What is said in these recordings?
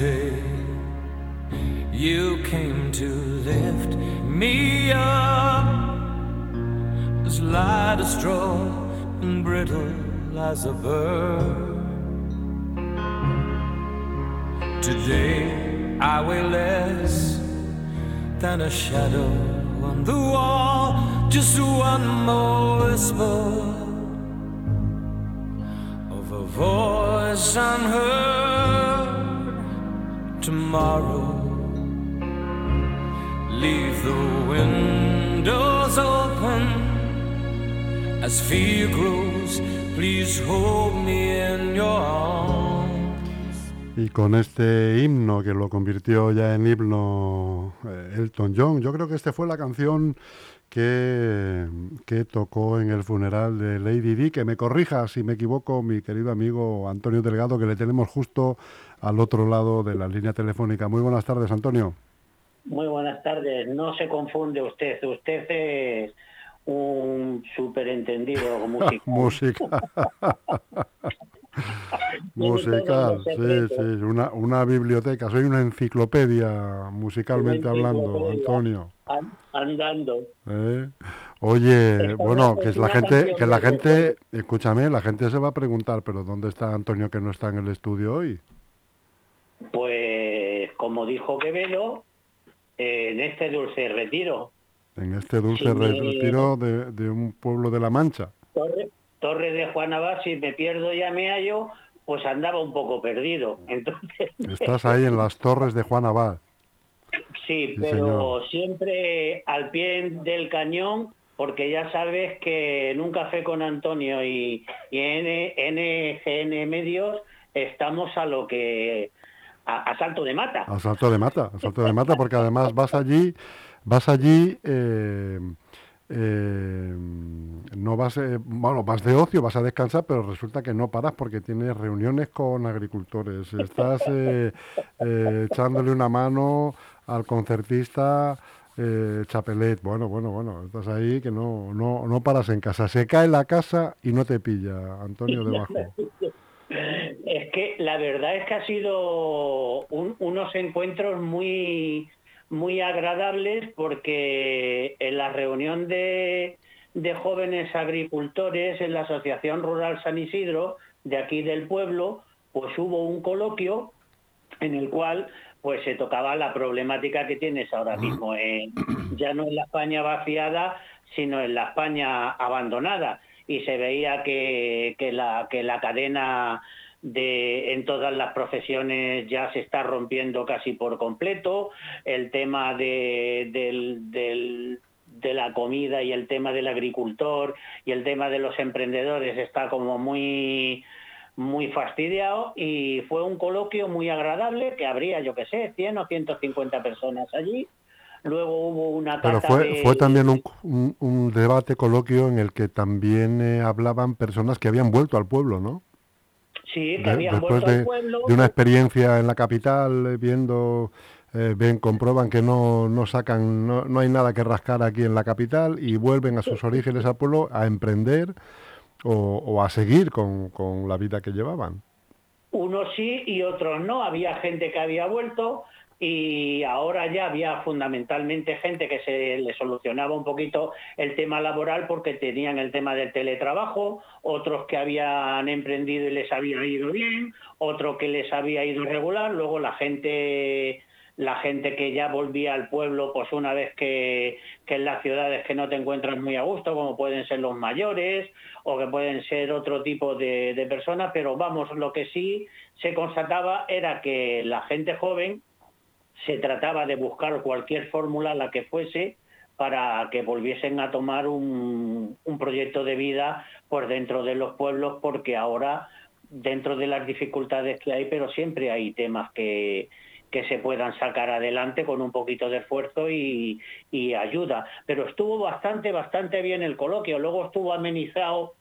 Yesterday, you came to lift me up. As light as straw and brittle as a bird. Today, I weigh less than a shadow on the wall, just one more whisper of a voice unheard tomorrow. Leave the windows open as fear grows. Please hold me in your arms. Y con este himno que lo convirtió ya en himno eh, Elton John, yo creo que esta fue la canción que, que, tocó en el funeral de Lady Di, que me corrija si me equivoco mi querido amigo Antonio Delgado, que le tenemos justo al otro lado de la línea telefónica. Muy buenas tardes, Antonio. Muy buenas tardes. No se confunde usted. Usted es un superentendido musical. Música. Musical, sí, sí, una, una biblioteca, soy una enciclopedia musicalmente hablando, Antonio. Andando. ¿Eh? Oye, bueno, que la gente, que la gente, escúchame, la gente se va a preguntar, pero ¿dónde está Antonio que no está en el estudio hoy? Pues como dijo Quevedo, en este dulce retiro. En este dulce retiro de, de, un pueblo de la Mancha. Torre, Torre de Juan Abad, si me pierdo ya me hallo, pues andaba un poco perdido. Entonces... Estás ahí en las Torres de Juan Abad. Sí, pero siempre al pie del cañón, porque ya sabes que en un café con Antonio y, y en NGN Medios estamos a lo que a, a, salto de mata. A salto de mata, a salto de mata, porque además vas allí, vas allí, eh, eh, no vas, eh, bueno, vas de ocio, vas a descansar, pero resulta que no paras porque tienes reuniones con agricultores, estás echándole una mano al concertista. Chapelet, bueno, bueno, bueno, estás ahí que no, no, no paras en casa. Se cae la casa y no te pilla, Antonio, debajo. Es que la verdad es que ha sido un, unos encuentros muy, muy agradables porque en la reunión de, de, jóvenes agricultores en la Asociación Rural San Isidro de aquí del pueblo, pues hubo un coloquio en el cual pues se tocaba la problemática que tienes ahora mismo, en, ya no en la España vaciada, sino en la España abandonada. Y se veía que, que, la, que la cadena de, en todas las profesiones ya se está rompiendo casi por completo, el tema de, del, del, de la comida y el tema del agricultor y el tema de los emprendedores está como muy muy fastidiado y fue un coloquio muy agradable que habría, yo que sé, 100 o 150 personas allí Luego hubo una Pero fue, fue también un, un, un, debate, coloquio, en el que también eh, hablaban personas que habían vuelto al pueblo, ¿no? Sí, que habían de, vuelto de, al pueblo. De una experiencia en la capital, eh, viendo, eh, ven, comprueban que no, no sacan, no, no, hay nada que rascar aquí en la capital y vuelven a sus orígenes al pueblo a emprender o, o a seguir con, con la vida que llevaban. Unos sí y otros no. Había gente que había vuelto, y ahora ya había fundamentalmente gente que se le solucionaba un poquito el tema laboral porque tenían el tema del teletrabajo, otros que habían emprendido y les había ido bien, otro que les había ido regular, luego la gente la gente que ya volvía al pueblo, pues una vez que, que en las ciudades que no te encuentras muy a gusto, como pueden ser los mayores o que pueden ser otro tipo de, de personas, pero vamos, lo que sí se constataba era que la gente joven se trataba de buscar cualquier fórmula, la que fuese, para que volviesen a tomar un, un, proyecto de vida por dentro de los pueblos, porque ahora, dentro de las dificultades que hay, pero siempre hay temas que, que se puedan sacar adelante con un poquito de esfuerzo y, y ayuda. Pero estuvo bastante, bastante bien el coloquio. Luego estuvo amenizado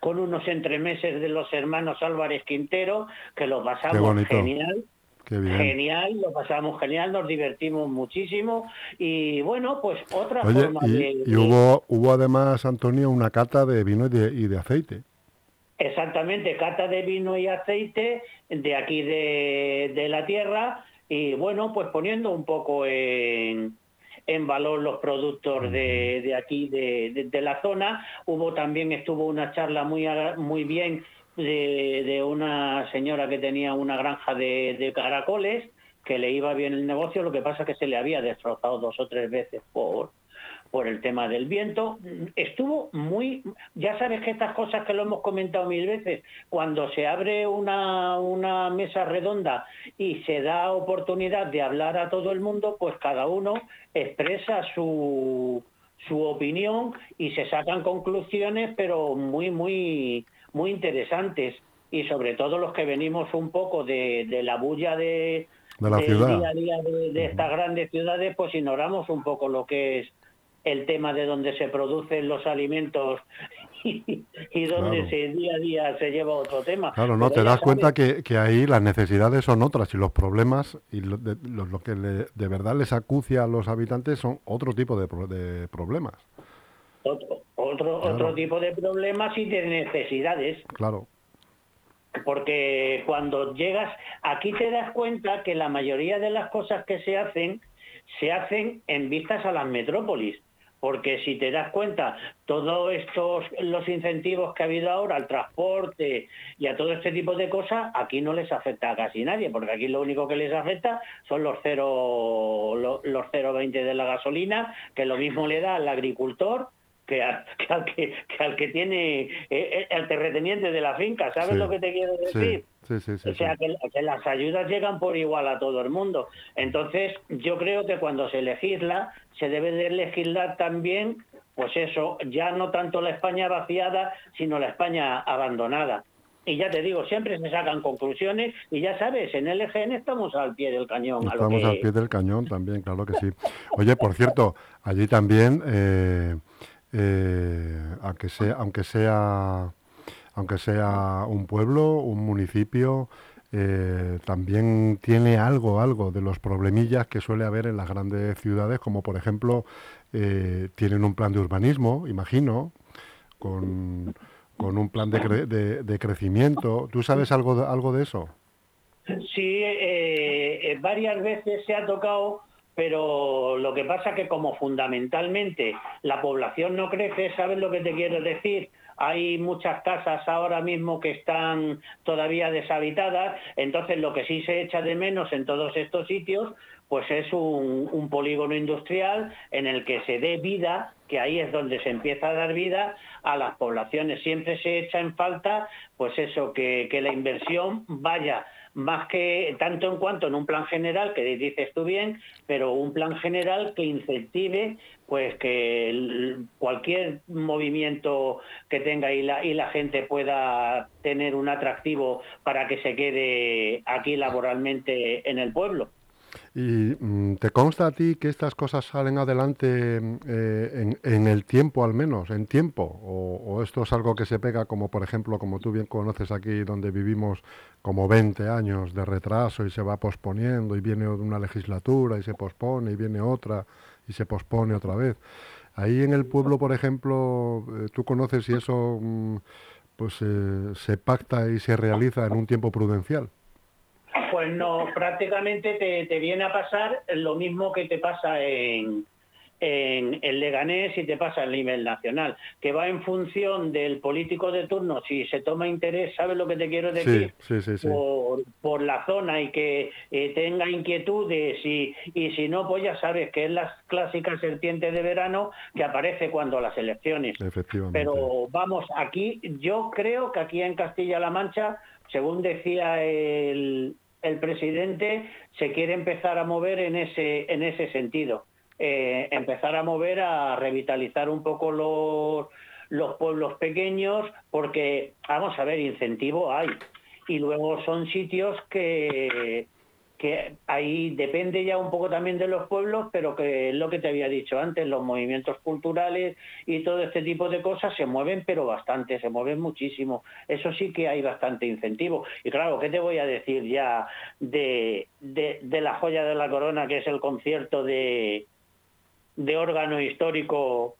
con unos entremeses de los hermanos Álvarez Quintero, que lo pasamos genial. Genial, lo pasamos genial, nos divertimos muchísimo y bueno, pues otra Oye, forma y, de, y hubo, hubo además, Antonio, una cata de vino y de, y de aceite. Exactamente, cata de vino y aceite de aquí de, la tierra y bueno, pues poniendo un poco en, en valor los productos de, de aquí, de, de, la zona. Hubo también, estuvo una charla muy, muy bien de, una señora que tenía una granja de, de caracoles, que le iba bien el negocio, lo que pasa es que se le había destrozado dos o tres veces por, por el tema del viento. Estuvo muy, ya sabes que estas cosas que lo hemos comentado mil veces, cuando se abre una, una mesa redonda y se da oportunidad de hablar a todo el mundo, pues cada uno expresa su, su opinión y se sacan conclusiones, pero muy, muy, muy interesantes. Y sobre todo los que venimos un poco de, de la bulla de, de la ciudad. día a día de, estas grandes ciudades, pues ignoramos un poco lo que es el tema de donde se producen los alimentos y, donde se día a día se lleva otro tema. Claro, no, te das cuenta que, que, ahí las necesidades son otras y los problemas y lo, de, lo, que de verdad les acucia a los habitantes son otro tipo de, de problemas. Otro, otro, otro tipo de problemas y de necesidades. Claro. Porque cuando llegas, aquí te das cuenta que la mayoría de las cosas que se hacen, se hacen en vistas a las metrópolis porque si te das cuenta, todos estos los incentivos que ha habido ahora al transporte y a todo este tipo de cosas, aquí no les afecta a casi nadie, porque aquí lo único que les afecta son los 0 los, los 0,20 de la gasolina, que lo mismo le da al agricultor que, al que, al que tiene eh, eh, el terrateniente de la finca, ¿sabes lo que te quiero decir? Sí, sí, o sea, que, que, las ayudas llegan por igual a todo el mundo. Entonces, yo creo que cuando se legisla, se debe de legislar también, pues eso, ya no tanto la España vaciada, sino la España abandonada. Y ya te digo, siempre se sacan conclusiones y ya sabes, en el EGN estamos al pie del cañón. Estamos al pie del cañón también, claro que sí. Oye, por cierto, allí también, eh, eh, aunque sea, aunque sea aunque sea un pueblo, un municipio, eh, también tiene algo, algo de los problemillas que suele haber en las grandes ciudades, como por ejemplo eh, tienen un plan de urbanismo, imagino, con, con un plan de, cre de, crecimiento. ¿Tú sabes algo de, algo de eso? Sí, varias veces se ha tocado pero lo que pasa que como fundamentalmente la población no crece, ¿sabes lo que te quiero decir? hay muchas casas ahora mismo que están todavía deshabitadas, entonces lo que sí se echa de menos en todos estos sitios, pues es un, un polígono industrial en el que se dé vida, que ahí es donde se empieza a dar vida a las poblaciones. Siempre se echa en falta, pues eso, que, que la inversión vaya más que tanto en cuanto en un plan general, que dices tú bien, pero un plan general que incentive pues que cualquier movimiento que tenga y la, y la gente pueda tener un atractivo para que se quede aquí laboralmente en el pueblo. ¿Y mm, te consta a ti que estas cosas salen adelante eh, en, en, el tiempo al menos, en tiempo? O, ¿O, esto es algo que se pega como, por ejemplo, como tú bien conoces aquí, donde vivimos como 20 años de retraso y se va posponiendo y viene una legislatura y se pospone y viene otra y se pospone otra vez? Ahí en el pueblo, por ejemplo, eh, ¿tú conoces si eso mm, pues eh, se pacta y se realiza en un tiempo prudencial? Pues no, prácticamente te, te, viene a pasar lo mismo que te pasa en, en el Leganés y te pasa a nivel nacional, que va en función del político de turno, si se toma interés, ¿sabes lo que te quiero decir? Sí, sí, sí, por, por, la zona y que eh, tenga inquietudes y, y si no, pues ya sabes que es la clásica serpiente de verano que aparece cuando las elecciones. Efectivamente. Pero vamos, aquí yo creo que aquí en Castilla-La Mancha, según decía el, el presidente se quiere empezar a mover en ese, en ese sentido. Eh, empezar a mover, a revitalizar un poco los, los pueblos pequeños, porque, vamos a ver, incentivo hay. Y luego son sitios que, que ahí depende ya un poco también de los pueblos, pero que es lo que te había dicho antes, los movimientos culturales y todo este tipo de cosas se mueven, pero bastante, se mueven muchísimo. Eso sí que hay bastante incentivo. Y claro, ¿qué te voy a decir ya de, de, de la joya de la corona, que es el concierto de, de órgano histórico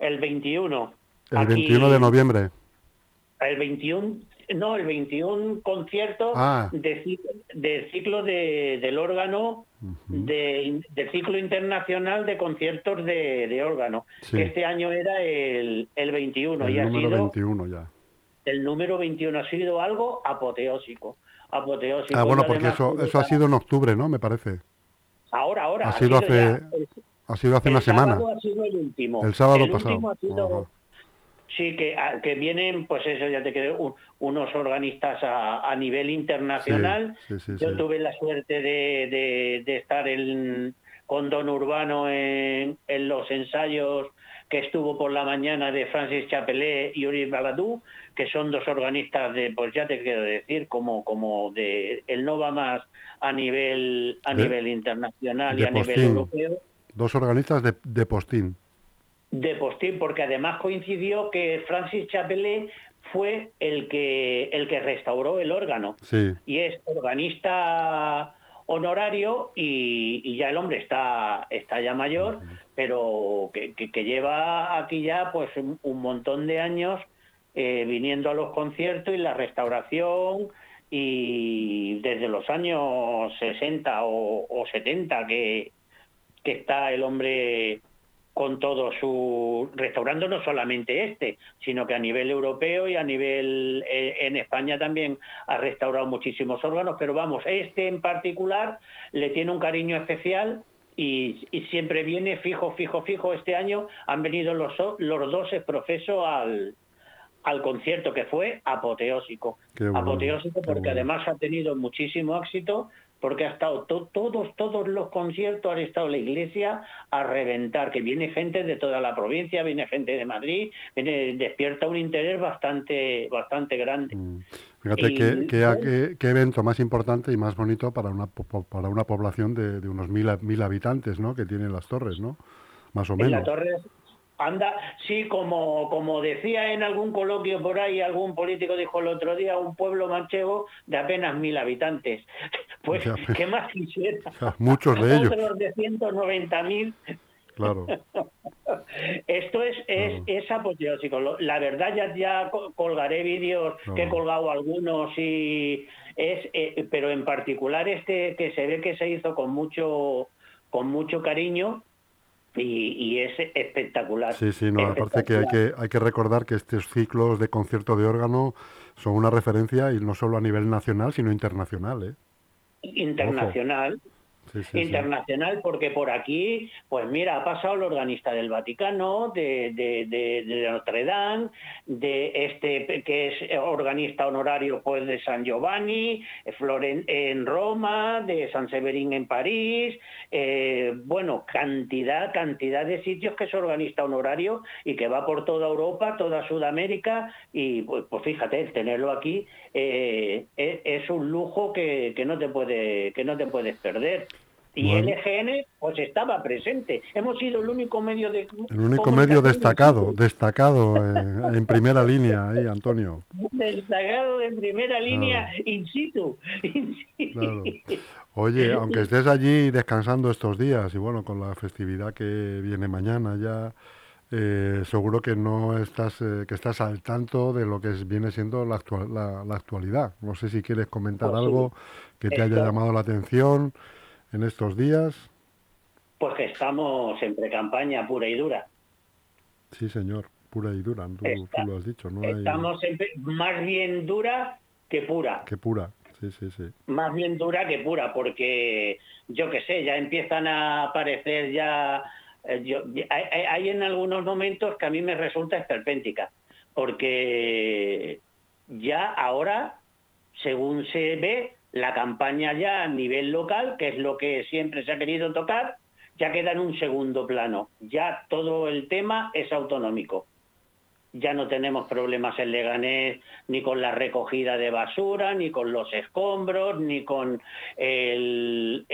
el 21? El Aquí, 21 de noviembre. el 21, no, el 21 concierto Ah. de, ciclo de- del órgano, de, del ciclo internacional de conciertos de, de órgano, Sí. que este año era el, el 21 y el ha número sido 21 ya. el número 21 ha sido algo apoteósico. apoteósico Ah, bueno, y porque eso, eso ha sido en octubre, ¿no? Me parece. Ahora, ahora. ha sido hace- ya. El- Ha sido hace el una semana. ha sido el último. El sábado pasado. último ha sido- Ajá. Sí, que, a- que vienen, pues eso, ya te quedé, un- unos organistas a, a nivel internacional. Sí, sí, sí, Yo tuve la suerte de, de- de estar en, con Don Urbano en, en los ensayos que estuvo por la mañana de Francis Chapelet y Uri Baladú, que son dos organistas de, pues ya te quiero decir, como, como de, el no va más a nivel, a De- nivel internacional y a nivel postín. europeo Dos organistas de, de postín. De postín, porque además coincidió que Francis Chapelet fue el que el que restauró el órgano Sí. y es organista honorario y, y ya el hombre está está ya mayor, pero que, que- que lleva aquí ya pues un, un montón de años eh, viniendo a los conciertos y la restauración y desde los años 60 o, o 70 que, que está el hombre con todo su restaurando no solamente este, sino que a nivel europeo y a nivel eh, en España también ha restaurado muchísimos órganos, pero vamos, este en particular le tiene un cariño especial y, y siempre viene fijo, fijo, fijo. Este año han venido los, los dos profesos al, al concierto que fue apoteósico. Bueno, apoteósico porque bueno. además ha tenido muchísimo éxito porque ha estado to- todos todos los conciertos han estado la iglesia a reventar que viene gente de toda la provincia viene gente de Madrid viene, despierta un interés bastante bastante grande Mm. Fíjate Y- qué, qué- qué- qué evento más importante y más bonito para una, para una población de, de unos mil, mil habitantes, ¿no? Que tienen las torres, ¿no? Más o en la menos. torre anda sí como como decía en algún coloquio por ahí algún político dijo el otro día un pueblo manchego de apenas mil habitantes pues Ya, qué más quisiera muchos de ellos. otros de 190 mil Claro. Esto es, es, Claro. es apoteósico. La verdad, ya, ya co- colgaré vídeos que he colgado algunos y es, eh, pero en particular este que se ve que se hizo con mucho, con mucho cariño y, y es espectacular. Sí, sí, no, aparte que hay, que hay que recordar que estos ciclos de concierto de órgano son una referencia y no solo a nivel nacional, sino internacional, ¿eh? internacional. Internacional porque por aquí, pues mira, ha pasado el organista del Vaticano, de, Notre Dame, de este que es organista honorario pues de San Giovanni, Floren en Roma, de San Severín en París, eh, bueno, cantidad, cantidad de sitios que es organista honorario y que va por toda Europa, toda Sudamérica y pues, pues fíjate, tenerlo aquí eh, es, es un lujo que, que no te puede que no te puedes perder. Y Bueno. LGN pues estaba presente. Hemos sido el único medio de El único medio destacado, destacado en primera línea ahí, Antonio. destacado en primera línea Claro. in situ. In situ. Claro. Oye, aunque estés allí descansando estos días y bueno, con la festividad que viene mañana ya, eh, seguro que no estás, eh, que estás al tanto de lo que es- viene siendo la, actual- la, la actualidad. No sé si quieres comentar Pues algo que te haya llamado la atención en estos días. Pues que estamos en pre-campaña pura y dura. Sí, señor, pura y dura, tú, Está- tú lo has dicho, no Estamos en pre- más bien dura que pura. que pura. Sí, sí, sí. más bien dura que pura, porque yo qué sé, ya empiezan a aparecer ya, eh, yo- hay, hay- hay en algunos momentos que a mí me resulta esperpéntica, porque ya ahora, según se ve, la campaña ya a nivel local, que es lo que siempre se ha querido tocar, ya queda en un segundo plano. Ya todo el tema es autonómico ya no tenemos problemas en Leganés ni con la recogida de basura, ni con los escombros, ni con el,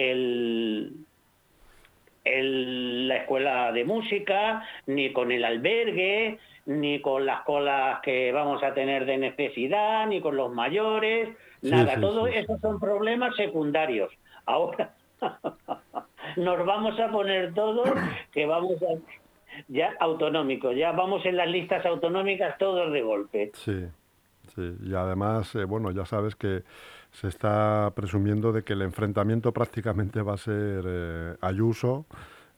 la escuela de música, ni con el albergue, ni con las colas que vamos a tener de necesidad, ni con los mayores, Sí, nada, sí, todo sí, esos son problemas secundarios. Ahora nos vamos a poner todos que vamos a ya autonómicos, ya vamos en las listas autonómicas todos de golpe. Sí, Sí, y además, eh, bueno, ya sabes que se está presumiendo de que el enfrentamiento prácticamente va a ser eh, Ayuso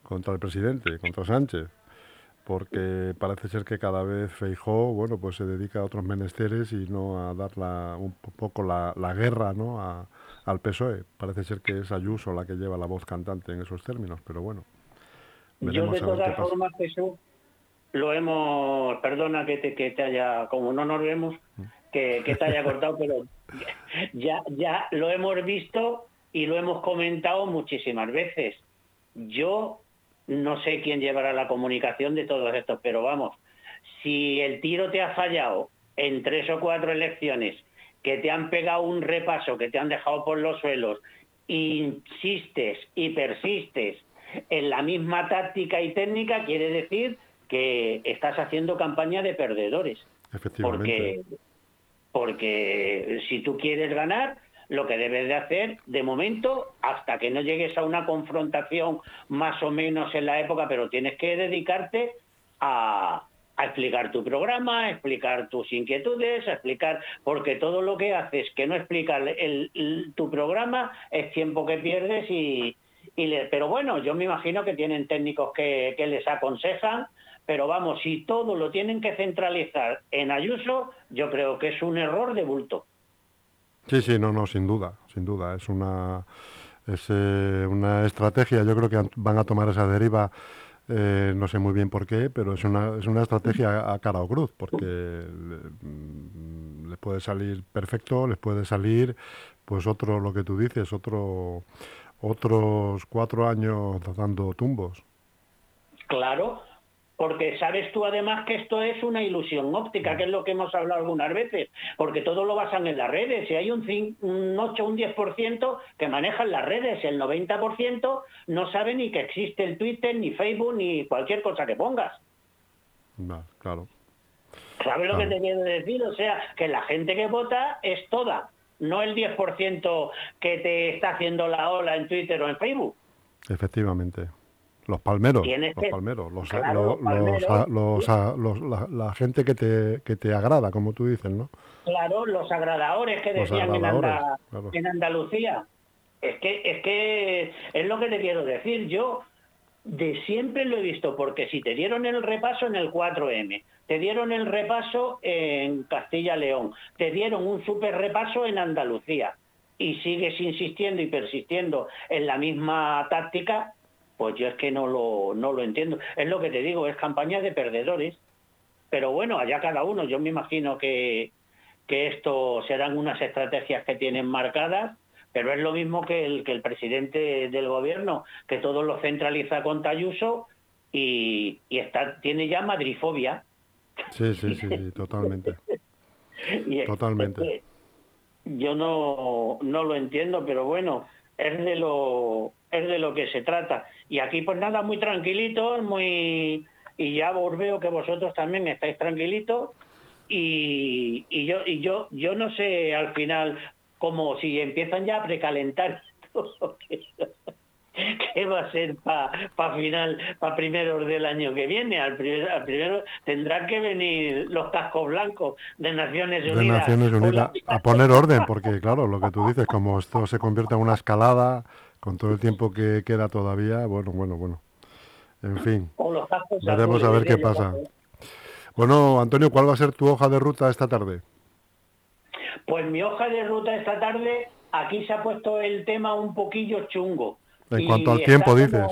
contra el presidente, contra Sánchez, porque parece ser que cada vez Feijó, bueno, pues se dedica a otros menesteres y no a dar la, un poco la, la guerra, ¿no? A, al PSOE. Parece ser que es Ayuso la que lleva la voz cantante en esos términos, pero bueno. Yo de todas formas, Jesús, lo hemos, perdona que te, que te haya, como no nos vemos, que, que te haya cortado, pero ya, ya lo hemos visto y lo hemos comentado muchísimas veces. Yo no sé quién llevará la comunicación de todos estos, pero vamos, si el tiro te ha fallado en tres o cuatro elecciones que te han pegado un repaso, que te han dejado por los suelos, insistes y persistes en la misma táctica y técnica, quiere decir que estás haciendo campaña de perdedores. Efectivamente. Porque, porque si tú quieres ganar, lo que debes de hacer, de momento, hasta que no llegues a una confrontación más o menos en la época, pero tienes que dedicarte a, explicar tu programa, a explicar tus inquietudes, a explicar, porque todo lo que haces que no explica tu programa es tiempo que pierdes y, pero bueno, yo me imagino que tienen técnicos que, que les aconsejan, pero vamos, si todo lo tienen que centralizar en Ayuso, yo creo que es un error de bulto. Sí, sí, no, no, sin duda, sin duda, es una es eh, una estrategia, yo creo que van a tomar esa deriva eh, no sé muy bien por qué, pero es una, es una estrategia a cara o cruz, porque mm, les puede salir perfecto, les puede salir, pues otro, lo que tú dices, otro, otros cuatro años dando tumbos. Claro, porque sabes tú además que esto es una ilusión óptica, que es lo que hemos hablado algunas veces, porque todo lo basan en las redes. Si hay un, 5, un 8 un 10% que manejan las redes, el 90% no sabe ni que existe el Twitter, ni Facebook, ni cualquier cosa que pongas. claro. ¿Sabes lo que te quiero decir? O sea, que la gente que vota es toda, no el 10% que te está haciendo la ola en Twitter o en Facebook. Efectivamente. Los palmeros, los palmeros, los, la, gente que te, que te agrada, como tú dices, ¿no? Claro, los agradadores que decían en, en, Andalucía. Es que, es que es lo que te quiero decir. Yo de siempre lo he visto, porque si te dieron el repaso en el 4M, te dieron el repaso en Castilla-León, te dieron un super repaso en Andalucía y sigues insistiendo y persistiendo en la misma táctica, pues yo es que no lo, no lo entiendo. Es lo que te digo, es campaña de perdedores. Pero bueno, allá cada uno, yo me imagino que, que esto serán unas estrategias que tienen marcadas, pero es lo mismo que el, que el presidente del gobierno, que todo lo centraliza con Tayuso y, y está, tiene ya madrifobia. Sí, sí, sí, totalmente. totalmente. yo no, no lo entiendo, pero bueno, es de lo es de lo que se trata. Y aquí pues nada, muy tranquilitos, muy y ya os veo que vosotros también estáis tranquilitos y, y yo y yo yo no sé al final como si empiezan ya a precalentar qué va a ser para pa final, para primeros del año que viene. Al, primero tendrán que venir los cascos blancos de Naciones Unidas. De Naciones Unidas a poner orden, porque claro, lo que tú dices, como esto se convierte en una escalada, con todo el tiempo que queda todavía, bueno, bueno, bueno. En fin, veremos a ver qué pasa. Bueno, Antonio, ¿cuál va a ser tu hoja de ruta esta tarde? Pues mi hoja de ruta esta tarde, aquí se ha puesto el tema un poquillo chungo. En cuanto al tiempo, dices.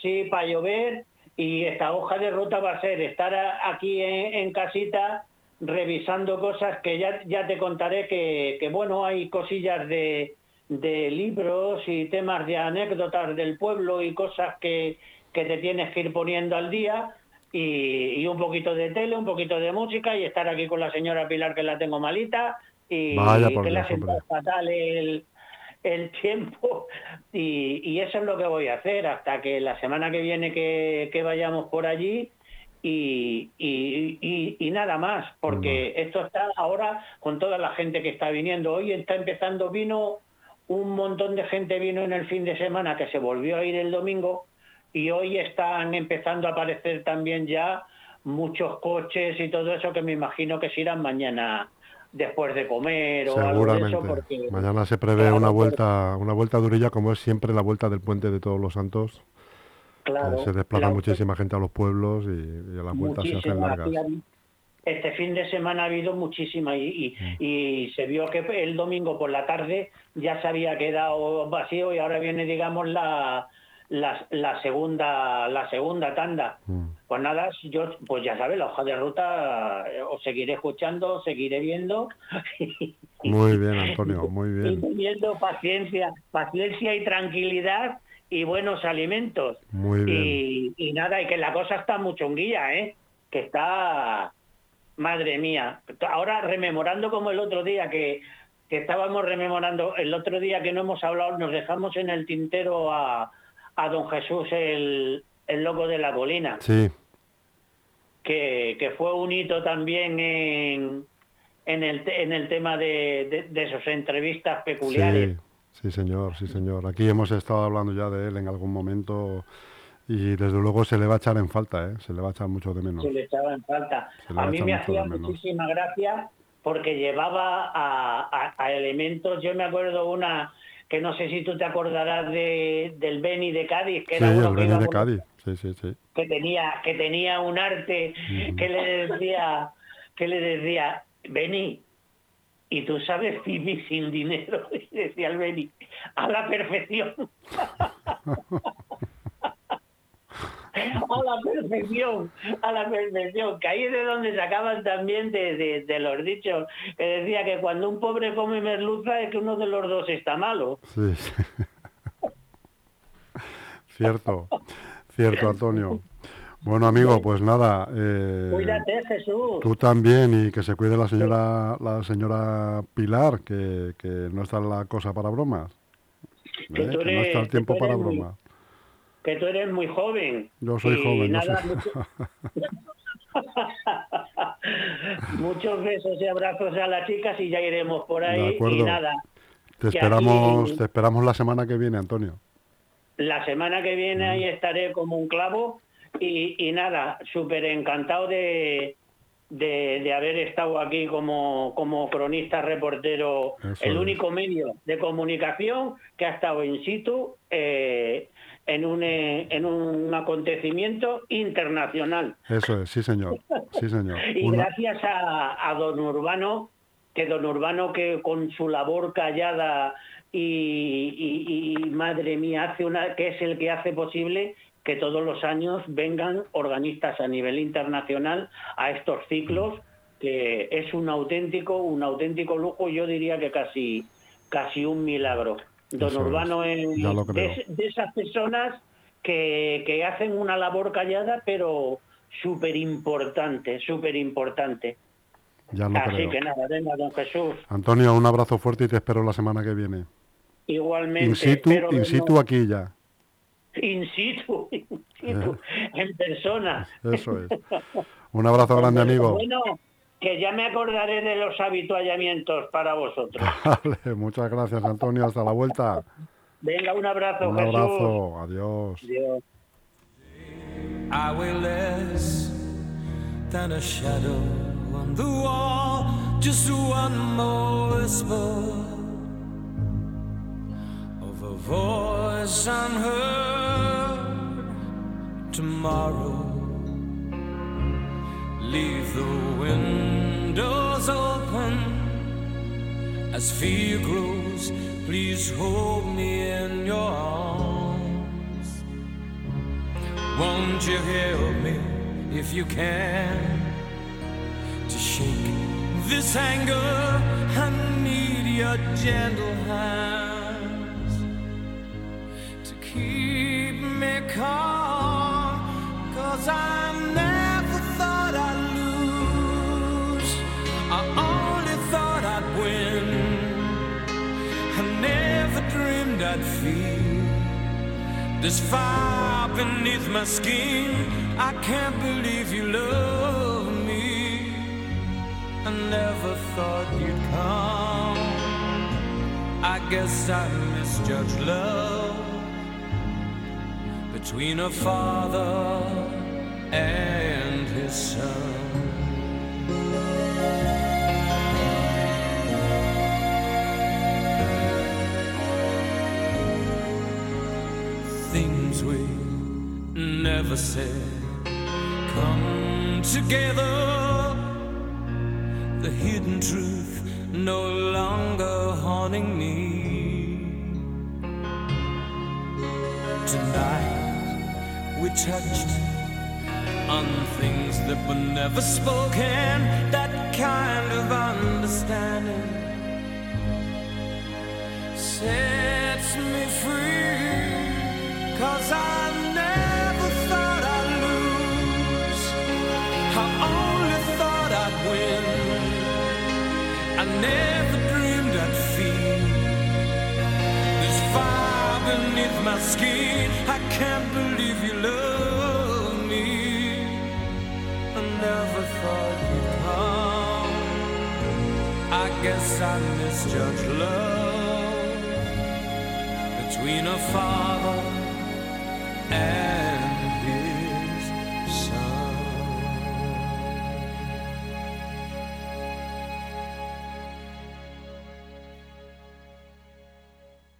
Sí, para llover, y esta hoja de ruta va a ser estar aquí en, casita revisando cosas que ya, ya te contaré que, que bueno, hay cosillas de, de libros y temas de anécdotas del pueblo y cosas que, que te tienes que ir poniendo al día y, un poquito de tele, un poquito de música y estar aquí con la señora Pilar que la tengo malita y, que le hace fatal el, el tiempo y, y, eso es lo que voy a hacer hasta que la semana que viene que, que vayamos por allí y, y, y, nada más, porque esto está ahora con toda la gente que está viniendo. Hoy está empezando, vino un montón de gente vino en el fin de semana que se volvió a ir el domingo y hoy están empezando a aparecer también ya muchos coches y todo eso que me imagino que se irán mañana después de comer o algo de eso. Porque, Mañana se prevé una vuelta, una vuelta durilla como es siempre la vuelta del puente de todos los santos. Claro, se desplaza muchísima gente a los pueblos y, a las vueltas se hacen largas. Este fin de semana ha habido muchísima y, mm. y, se vio que el domingo por la tarde ya se había quedado vacío y ahora viene, digamos, la, la, segunda la segunda tanda. Mm. Pues nada, yo pues ya sabes, la hoja de ruta eh, os seguiré escuchando, seguiré viendo. Muy bien, Antonio, muy bien. Y teniendo paciencia, paciencia y tranquilidad y buenos alimentos. Muy bien. Y, y nada, y que la cosa está muy chunguilla, ¿eh? Que está Madre mía. Ahora rememorando como el otro día que, que estábamos rememorando, el otro día que no hemos hablado, nos dejamos en el tintero a, a don Jesús, el, el loco de la colina. Sí. Que, que fue un hito también en, en, el, en el tema de, de, de sus entrevistas peculiares. Sí, sí, señor, sí, señor. Aquí hemos estado hablando ya de él en algún momento y desde luego se le va a echar en falta, ¿eh? Se le va a echar mucho de menos. Se le echaba en falta. A mí me hacía muchísima gracia porque llevaba a, elementos, yo me acuerdo una que no sé si tú te acordarás de, del Beni de Cádiz, que era el Beni de Cádiz, sí, sí, sí. Que tenía, que tenía un arte que le decía, que le decía, Beni, y tú sabes vivir sin dinero, y decía el Beni, a la perfección. a la perfección, a la perfección, que ahí es de donde sacaban también de, de, los dichos, que decía que cuando un pobre come merluza es que uno de los dos está malo. Sí, cierto, cierto, Antonio. Bueno, amigo, pues nada. Eh, Cuídate, Jesús. Tú también y que se cuide la señora, la señora Pilar, que, que no está la cosa para bromas. Que, ¿eh? no está el tiempo para bromas que tú eres muy joven. Yo soy joven. Muchos besos y abrazos a las chicas y ya iremos por ahí. Y nada. Te esperamos, te esperamos la semana que viene, Antonio. La semana que viene ahí estaré como un clavo y, y nada, súper encantado de, de, haber estado aquí como, como cronista reportero, el único medio de comunicación que ha estado in situ eh, en un, eh, en un acontecimiento internacional. Eso es, sí señor, sí señor. y gracias a, don Urbano, que don Urbano que con su labor callada y, madre mía hace una, que es el que hace posible que todos los años vengan organistas a nivel internacional a estos ciclos, que es un auténtico, un auténtico lujo, yo diría que casi, casi un milagro. Don Urbano es, de, esas personas que, que, hacen una labor callada, pero súper importante, súper importante. Ya lo Así que nada, venga, don Jesús. Antonio, un abrazo fuerte y te espero la semana que viene. Igualmente. In situ, in situ aquí ya. In situ, in situ, en persona. Eso es. Un abrazo grande, amigo. Bueno, que ya me acordaré de los habituallamientos para vosotros. Vale, muchas gracias, Antonio. Hasta la vuelta. Venga, un abrazo. Un abrazo. Adiós. Adiós. I will less than a shadow on the wall, just one more whisper of a voice unheard tomorrow. Leave the windows open as fear grows. Please hold me in your arms. Won't you help me if you can to shake this anger? I need your gentle hands to keep me calm, this fire beneath my skin. I can't believe you love me. I never thought you'd come. I guess I misjudged love between a father and his son. Never said come together. The hidden truth no longer haunting me. Tonight we touched on things that were never spoken, that kind of understanding sets me free. Cause I my skin. I can't believe you love me. I never thought you'd come. I guess I misjudged love between a father and